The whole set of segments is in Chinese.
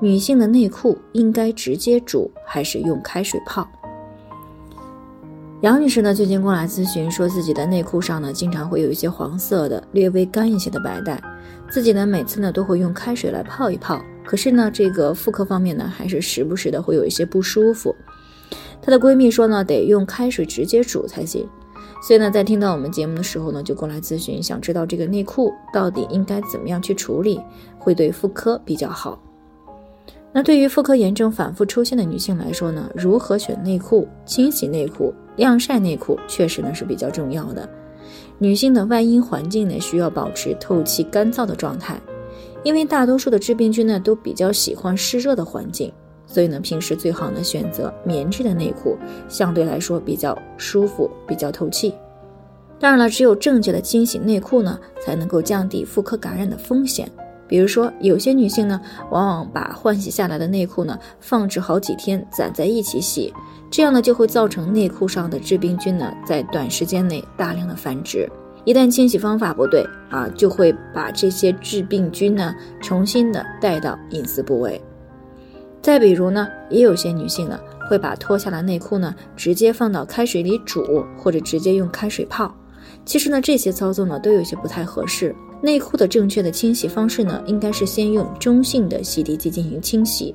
女性的内裤应该直接煮还是用开水泡？杨女士呢，最近过来咨询，说自己的内裤上呢，经常会有一些黄色的、略微干一些的白带，自己呢每次呢都会用开水来泡一泡，可是呢这个妇科方面呢，还是时不时的会有一些不舒服。她的闺蜜说呢，得用开水直接煮才行，所以呢，在听到我们节目的时候呢，就过来咨询，想知道这个内裤到底应该怎么样去处理，会对妇科比较好。那对于妇科炎症反复出现的女性来说呢，如何选内裤、清洗内裤、晾晒内裤，确实呢是比较重要的。女性的外阴环境呢需要保持透气干燥的状态，因为大多数的致病菌呢都比较喜欢湿热的环境，所以呢平时最好呢选择棉质的内裤，相对来说比较舒服、比较透气。当然了，只有正确的清洗内裤呢，才能够降低妇科感染的风险。比如说，有些女性呢，往往把换洗下来的内裤呢放置好几天，攒在一起洗，这样呢就会造成内裤上的致病菌呢在短时间内大量的繁殖。一旦清洗方法不对啊，就会把这些致病菌呢重新的带到隐私部位。再比如呢，也有些女性呢会把脱下来内裤呢直接放到开水里煮，或者直接用开水泡。其实呢，这些操作呢都有些不太合适。内裤的正确的清洗方式呢，应该是先用中性的洗涤剂进行清洗，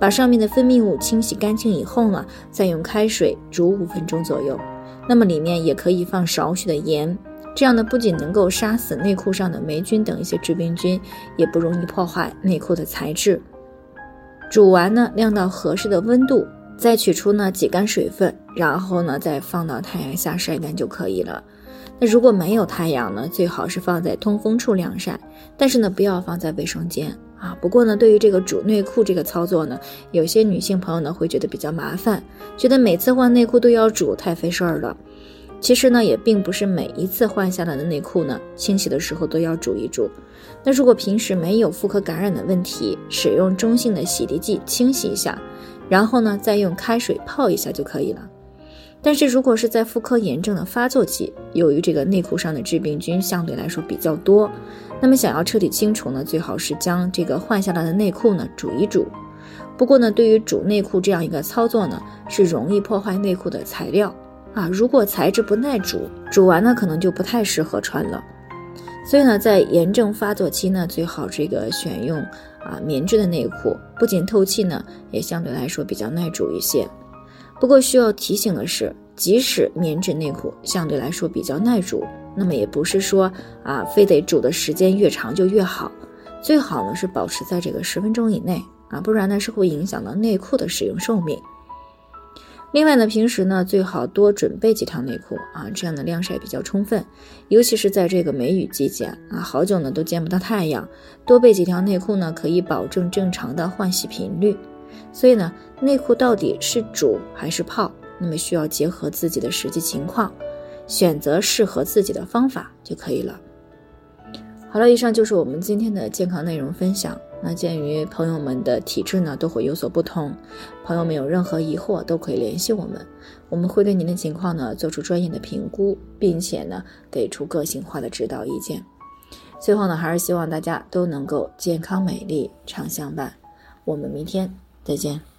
把上面的分泌物清洗干净以后呢，再用开水煮五分钟左右。那么里面也可以放少许的盐，这样呢不仅能够杀死内裤上的霉菌等一些致病菌，也不容易破坏内裤的材质。煮完呢，晾到合适的温度，再取出呢挤干水分，然后呢再放到太阳下晒干就可以了。那如果没有太阳呢，最好是放在通风处晾晒，但是呢，不要放在卫生间啊。不过呢，对于这个煮内裤这个操作呢，有些女性朋友呢会觉得比较麻烦，觉得每次换内裤都要煮，太费事儿了。其实呢，也并不是每一次换下来的内裤呢，清洗的时候都要煮一煮。那如果平时没有妇科感染的问题，使用中性的洗涤剂清洗一下，然后呢，再用开水泡一下就可以了。但是如果是在妇科炎症的发作期，由于这个内裤上的致病菌相对来说比较多，那么想要彻底清除呢，最好是将这个换下来的内裤呢煮一煮。不过呢，对于煮内裤这样一个操作呢，是容易破坏内裤的材料啊。如果材质不耐煮，煮完呢可能就不太适合穿了。所以呢，在炎症发作期呢，最好这个选用啊棉质的内裤，不仅透气呢，也相对来说比较耐煮一些。不过需要提醒的是，即使棉质内裤相对来说比较耐煮，那么也不是说啊，非得煮的时间越长就越好。最好呢是保持在这个十分钟以内啊，不然呢是会影响到内裤的使用寿命。另外呢，平时呢最好多准备几条内裤啊，这样的晾晒比较充分，尤其是在这个梅雨季节啊，好久呢都见不到太阳，多备几条内裤呢，可以保证正常的换洗频率。所以呢，内裤到底是煮还是泡？那么需要结合自己的实际情况，选择适合自己的方法就可以了。好了，以上就是我们今天的健康内容分享。那鉴于朋友们的体质呢都会有所不同，朋友们有任何疑惑都可以联系我们，我们会对您的情况呢做出专业的评估，并且呢给出个性化的指导意见。最后呢，还是希望大家都能够健康美丽常相伴。我们明天。再见。